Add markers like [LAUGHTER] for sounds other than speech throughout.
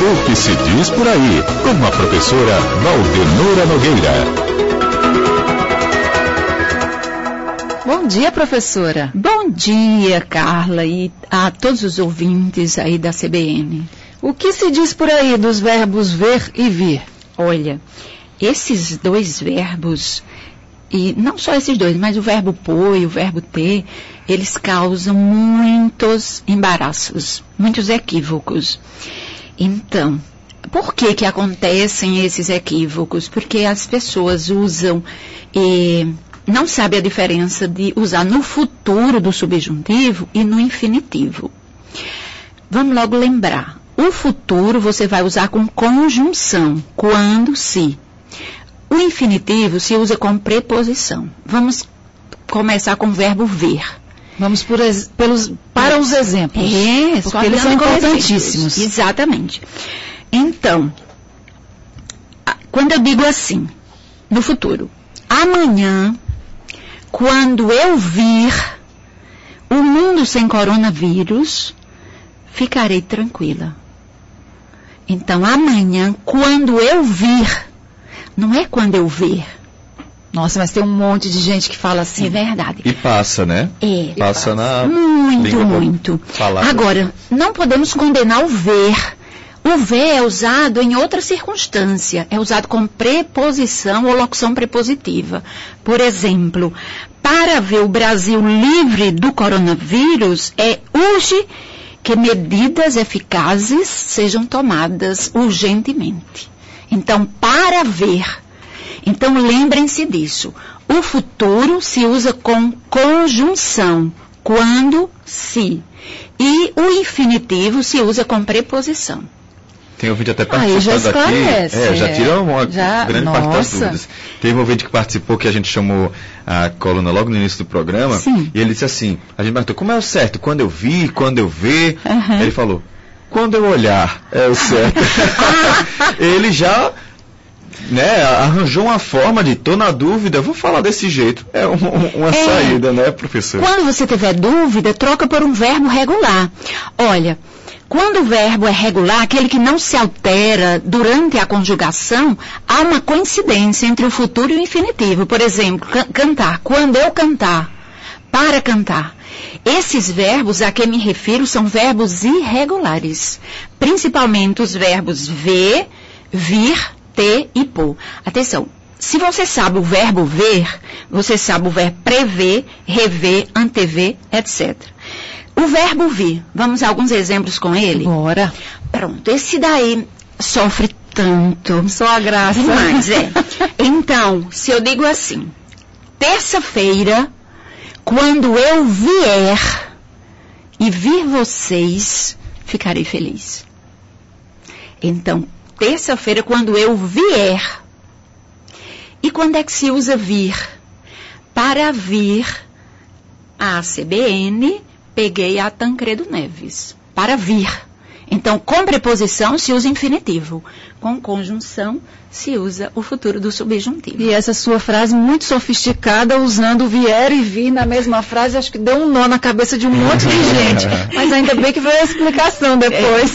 O que se diz por aí, com a professora Valdenora Nogueira. Bom dia, professora. Bom dia, Carla, e a todos os ouvintes aí da CBN. O que se diz por aí dos verbos ver e vir? Olha, esses dois verbos, e não só esses dois, mas o verbo pôr e o verbo ter, eles causam muitos embaraços, muitos equívocos. Então, por que que acontecem esses equívocos? Porque as pessoas usam e não sabem a diferença de usar no futuro do subjuntivo e no infinitivo. Vamos logo lembrar. O futuro você vai usar com conjunção, quando, se. O infinitivo se usa com preposição. Vamos começar com o verbo ver. Vamos por, pelos, para os exemplos. É, porque eles são importantíssimos. Exatamente. Então, quando eu digo assim, no futuro, amanhã, quando eu vir o mundo sem coronavírus, ficarei tranquila. Então, amanhã, quando eu vir, não é quando eu ver. Nossa, mas tem um monte de gente que fala assim. É verdade. E passa, né? É. Passa na. Muito, muito. falada. Agora, não podemos condenar o ver. O ver é usado em outra circunstância. É usado com preposição ou locução prepositiva. Por exemplo, para ver o Brasil livre do coronavírus, é urge que medidas eficazes sejam tomadas urgentemente. Então, para ver. Então, lembrem-se disso. O futuro se usa com conjunção, quando, se. E o infinitivo se usa com preposição. Tem ouvinte até Aí já participando aqui. É, já tira uma Já- grande parte das nossa. dúvidas. Teve um ouvinte que participou que a gente chamou a coluna logo no início do programa. Sim. E ele disse assim: a gente perguntou como é o certo? Quando eu vi, quando eu ver. Aham. Ele falou: quando eu olhar é o certo. [LAUGHS] ele já. Né, arranjou uma forma de, tô na dúvida, vou falar desse jeito. É um- um- uma É. saída, né, professor? Quando você tiver dúvida, troca por um verbo regular. Olha, quando o verbo é regular, aquele que não se altera durante a conjugação, há uma coincidência entre o futuro e o infinitivo. Por exemplo, can- cantar. Quando eu cantar, para cantar. Esses verbos a que me refiro são verbos irregulares, principalmente os verbos ver, vir, ter e pôr. Atenção, se você sabe o verbo ver, você sabe o verbo prever, rever, antever, etc. O verbo vir, vamos a alguns exemplos com ele? Bora. Pronto, esse daí sofre tanto. Só a graça. Demais, é. [LAUGHS] Então, se eu digo assim, terça-feira, quando eu vier e vir vocês, ficarei feliz. Então, terça-feira, quando eu vier. E quando é que se usa vir? Para vir a CBN, peguei a Tancredo Neves. Para vir. Então, com preposição se usa infinitivo. Com conjunção se usa o futuro do subjuntivo. E essa sua frase muito sofisticada, usando vier e vir na mesma frase, acho que deu um nó na cabeça de um monte de [LAUGHS] gente. Mas ainda bem que veio a explicação depois.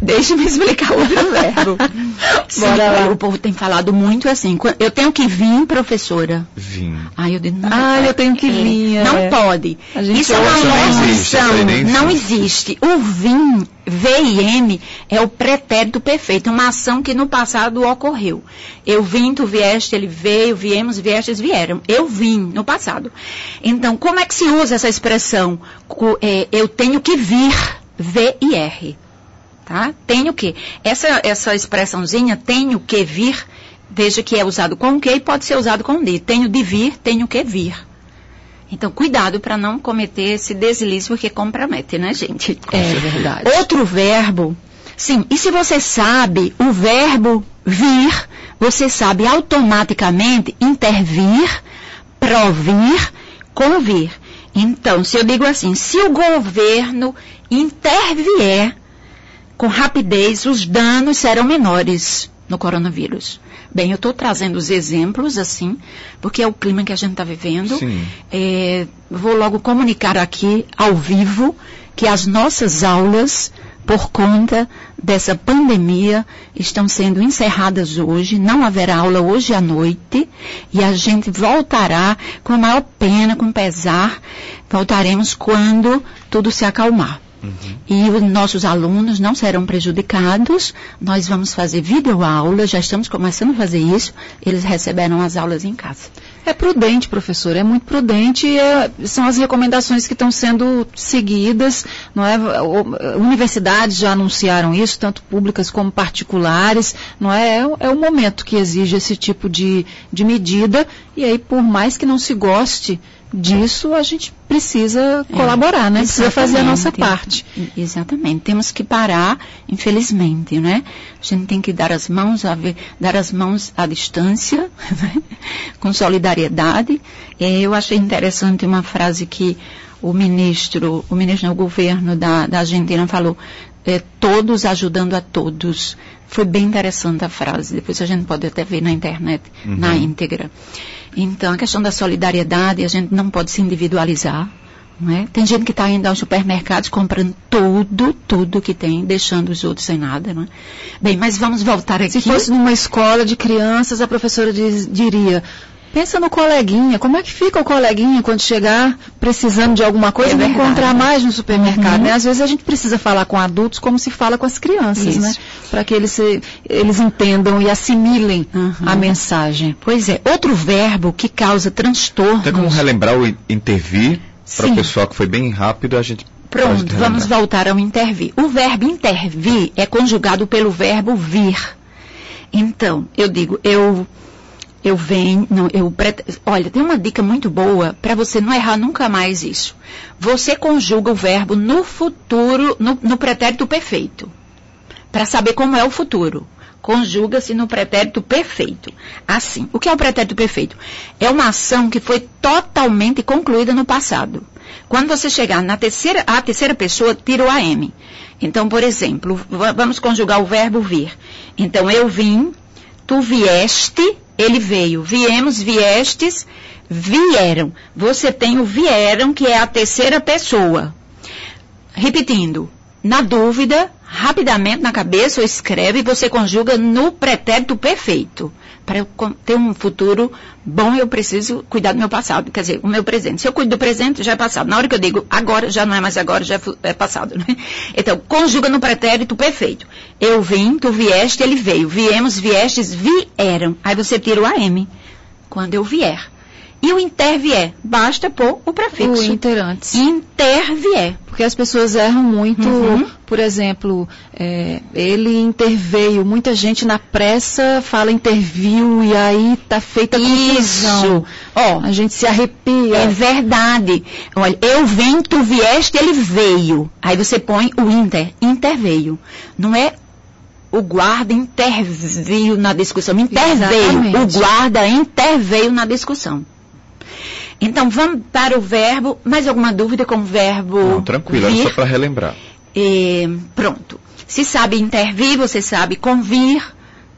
Deixa-me explicar outro verbo. [LAUGHS] Sim, Bora lá. O povo tem falado muito assim. "Qu- Eu tenho que vir, professora. Vim. Aí eu digo, não. Ah, eu tenho que vir, é. Não pode. A gente Isso é uma ouve, não Não existe. O vim, V e M, é o pretérito perfeito. Uma ação que no passado ocorreu. Eu vim, tu vieste, ele veio, viemos, viestes, vieram. Eu vim, no passado. Então, como é que se usa essa expressão? É, eu tenho que vir, V e R. Tá? Tenho que. Essa, essa expressãozinha, tenho que vir, veja que é usado com que e pode ser usado com de. Tenho de vir, tenho que vir. Então, cuidado para não cometer esse deslize, porque compromete, né, gente? É verdade. Outro verbo. Sim, e se você sabe o verbo vir, você sabe automaticamente intervir, provir, convir. Então, se eu digo assim, se o governo intervier com rapidez, os danos serão menores no coronavírus. Bem, eu estou trazendo os exemplos assim, porque é o clima que a gente está vivendo. É, vou logo comunicar aqui, ao vivo, que as nossas aulas por conta dessa pandemia, estão sendo encerradas hoje, não haverá aula hoje à noite, e a gente voltará com a maior pena, com pesar, voltaremos quando tudo se acalmar. Uhum. E os nossos alunos não serão prejudicados. Nós vamos fazer videoaula, já estamos começando a fazer isso. Eles receberão as aulas em casa. É prudente, professor, é muito prudente. É, são as recomendações que estão sendo seguidas. Não é? Universidades já anunciaram isso, tanto públicas como particulares. Não é? É, é o momento que exige esse tipo de, de medida. E aí, por mais que não se goste disso a gente precisa é, colaborar, né? Precisa fazer a nossa parte. Exatamente. Temos que parar, infelizmente, né? A gente tem que dar as mãos, a dar as mãos à distância, [LAUGHS] né? com solidariedade. Eu achei interessante uma frase que o ministro, o ministro do governo da, da Argentina falou, é, todos ajudando a todos. Foi bem interessante a frase. Depois a gente pode até ver na internet, uhum. na íntegra. Então, a questão da solidariedade, a gente não pode se individualizar. É? Tem gente que está indo aos supermercados comprando tudo, tudo que tem, deixando os outros sem nada. Não é? Bem, mas vamos voltar aqui. Se fosse numa escola de crianças, a professora diz, diria: Pensa no coleguinha, como é que fica o coleguinha quando chegar precisando de alguma coisa é e não encontrar mais no supermercado, uhum. né? Às vezes a gente precisa falar com adultos como se fala com as crianças, né? Isso. né? Para que eles, se, eles entendam e assimilem uhum. a mensagem. Pois é, outro verbo que causa transtorno. Tem como relembrar o intervir para o pessoal que foi bem rápido, a gente Pronto, vamos voltar ao intervir. O verbo intervir é conjugado pelo verbo vir. Então, eu digo, eu eu venho, não, eu olha, tem uma dica muito boa para você não errar nunca mais isso. Você conjuga o verbo no futuro, no, no pretérito perfeito, para saber como é o futuro. Conjuga-se no pretérito perfeito. Assim, o que é o pretérito perfeito? É uma ação que foi totalmente concluída no passado. Quando você chegar na terceira, a terceira pessoa, tira o AM. Então, por exemplo, vamos conjugar o verbo vir. Então, eu vim, tu vieste, ele veio. Viemos, viestes, vieram. Você tem o vieram, que é a terceira pessoa. Repetindo, na dúvida, rapidamente na cabeça ou escreve, você conjuga no pretérito perfeito. Para eu ter um futuro bom, eu preciso cuidar do meu passado, quer dizer, o meu presente. Se eu cuido do presente, já é passado. Na hora que eu digo agora, já não é mais agora, já é passado. Né? Então, conjuga no pretérito perfeito. Eu vim, tu vieste, ele veio. Viemos, viestes, vieram. Aí você tira o AM. Quando eu vier. E o intervier, basta pôr o prefixo. O inter antes. Intervier. Porque as pessoas erram muito, uhum. por exemplo, é, ele interveio, muita gente na pressa fala interviu e aí tá feita confusão. Ó, a gente se arrepia. É verdade. Olha, eu vim, tu vieste, ele veio. Aí você põe o inter, interveio. Não é o guarda interveio na discussão. Interveio. Exatamente. O guarda interveio na discussão. Então vamos para o verbo. Mais alguma dúvida com o verbo? Não, tranquilo, vir? só para relembrar. E, pronto. Se sabe intervir, você sabe convir,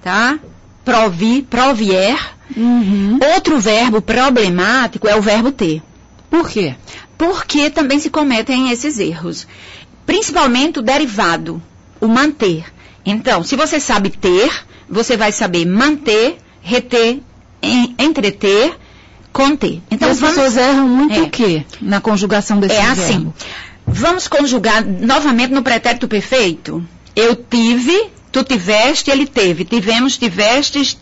tá? Provir, provier. Uhum. Outro verbo problemático é o verbo ter. Por quê? Porque também se cometem esses erros. Principalmente o derivado, o manter. Então, se você sabe ter, você vai saber manter, reter, entreter conter. Então, as vamos, pessoas erram muito é, o quê na conjugação desse É verbo? assim. Vamos conjugar novamente no pretérito perfeito? Eu tive, tu tiveste, ele teve. Tivemos, tivestes,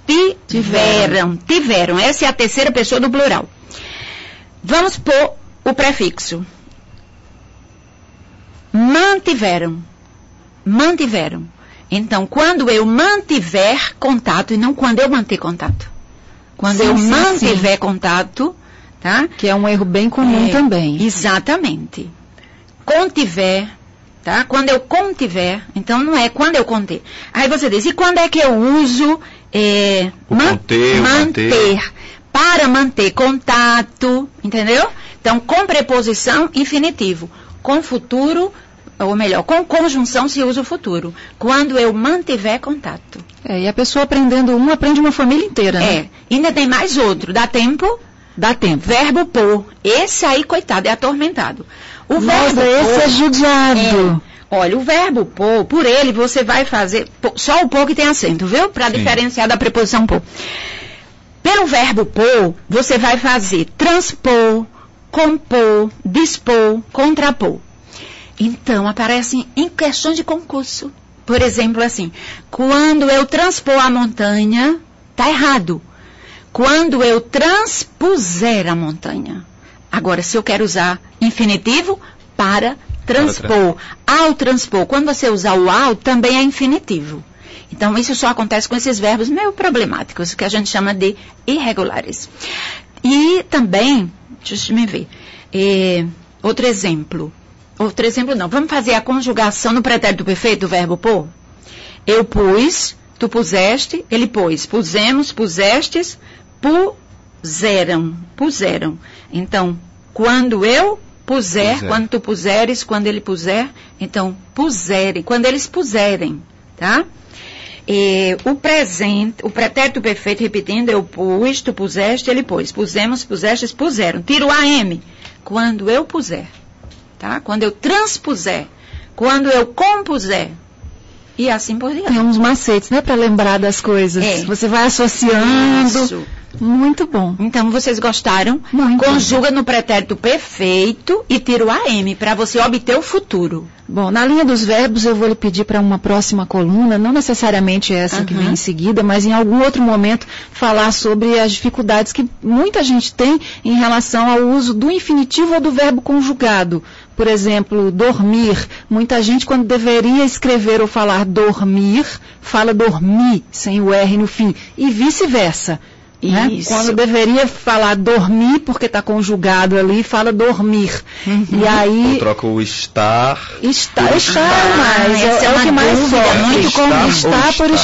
tiveram. Tiveram. Essa é a terceira pessoa do plural. Vamos pôr o prefixo. Mantiveram. Mantiveram. Então, quando eu mantiver contato, e não quando eu manter contato. Quando sim, eu sim, mantiver sim. contato, tá? Que é um erro bem comum é, também. Exatamente. Contiver, tá? Quando eu contiver, então não é quando eu conter. Aí você diz, e quando é que eu uso é, man conter, manter, manter? Para manter contato, entendeu? Então, com preposição, infinitivo. Com futuro, ou melhor, com conjunção se usa o futuro. Quando eu mantiver contato. É, e a pessoa aprendendo um, aprende uma família inteira, né? É. Ainda tem mais outro. Dá tempo? Dá tempo. Verbo pôr. Esse aí, coitado, é atormentado. O Nossa, verbo esse é judiado. É, Olha, o verbo pôr, por ele você vai fazer, só o pôr que tem acento, viu? Para diferenciar da preposição pôr. Pelo verbo pôr, você vai fazer transpor, compor, dispor, contrapor. Então, aparecem em questões de concurso. Por exemplo, assim, quando eu transpor a montanha, tá errado. Quando eu transpuser a montanha. Agora, se eu quero usar infinitivo, para transpor. Ao transpor, quando você usar o ao, também é infinitivo. Então, isso só acontece com esses verbos meio problemáticos, que a gente chama de irregulares. E também, deixa eu me ver, eh, outro exemplo. Outro exemplo não. Vamos fazer a conjugação no pretérito perfeito do verbo pôr? Eu pus, tu puseste, ele pôs. Pusemos, pusestes, puseram. Puseram. Então, quando eu puser, Puser. quando tu puseres, quando ele puser, então puserem, quando eles puserem, tá? E o presente, o pretérito perfeito, repetindo, eu pus, tu puseste, ele pôs. Pusemos, pusestes, puseram. Tiro o AM. Quando eu puser, tá? Quando eu transpuser, quando eu compuser. E assim por diante. Tem uns macetes, né, para lembrar das coisas. É. Você vai associando. Isso. Muito bom. Então, vocês gostaram? Muito. Conjuga no pretérito perfeito e tira o AM para você obter o futuro. Bom, na linha dos verbos eu vou lhe pedir para uma próxima coluna, não necessariamente essa que Aham. vem em seguida, mas em algum outro momento falar sobre as dificuldades que muita gente tem em relação ao uso do infinitivo ou do verbo conjugado. Por exemplo, dormir. Muita gente, quando deveria escrever ou falar dormir, fala dormir, sem o R no fim. E vice-versa. Né? Quando deveria falar dormir, porque está conjugado ali, fala dormir. Uhum. E aí. Troca o estar. Está, Por está, estar. mas é, é é o que mais sofre. muito Estar, comum. estar por Estar.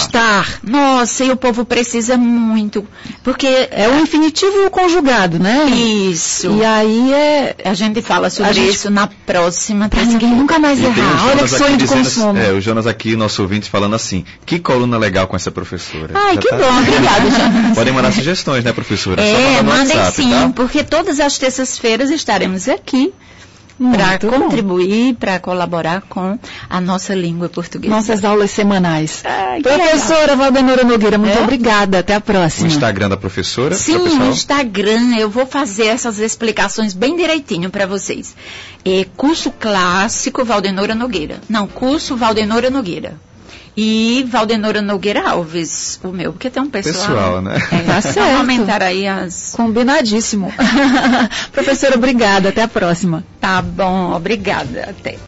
estar. Nossa, e o povo precisa muito. Porque É o infinitivo e o conjugado, né? isso. E aí é. A gente fala sobre gente- isso na próxima Pra ninguém nunca mais E errar. Olha que sonho de dizendo consumo. assim- É, o Jonas aqui, nosso ouvinte, falando assim, que coluna legal com essa professora. Ai, Já que tá- bom, [LAUGHS] obrigada, Jonas. Podem mandar sugestões, né, professora? É, mandem WhatsApp, sim, tá? porque todas as terças-feiras estaremos aqui para contribuir, para colaborar com a nossa língua portuguesa. Nossas aulas semanais. Ai, que Professora Valdenora Nogueira, muito É? obrigada. Até a O próxima. Instagram da professora, Sim, pessoal. Instagram eu vou fazer essas explicações bem direitinho para vocês. É curso clássico Valdenora Nogueira. Não, curso Valdenora Nogueira. E Valdenora Nogueira Alves, o meu, porque tem um pessoal. Pessoal, né? É, [LAUGHS] Tá certo. aumentar aí as. Combinadíssimo. [LAUGHS] Professora, obrigada. Até a próxima. Tá bom, obrigada. Até.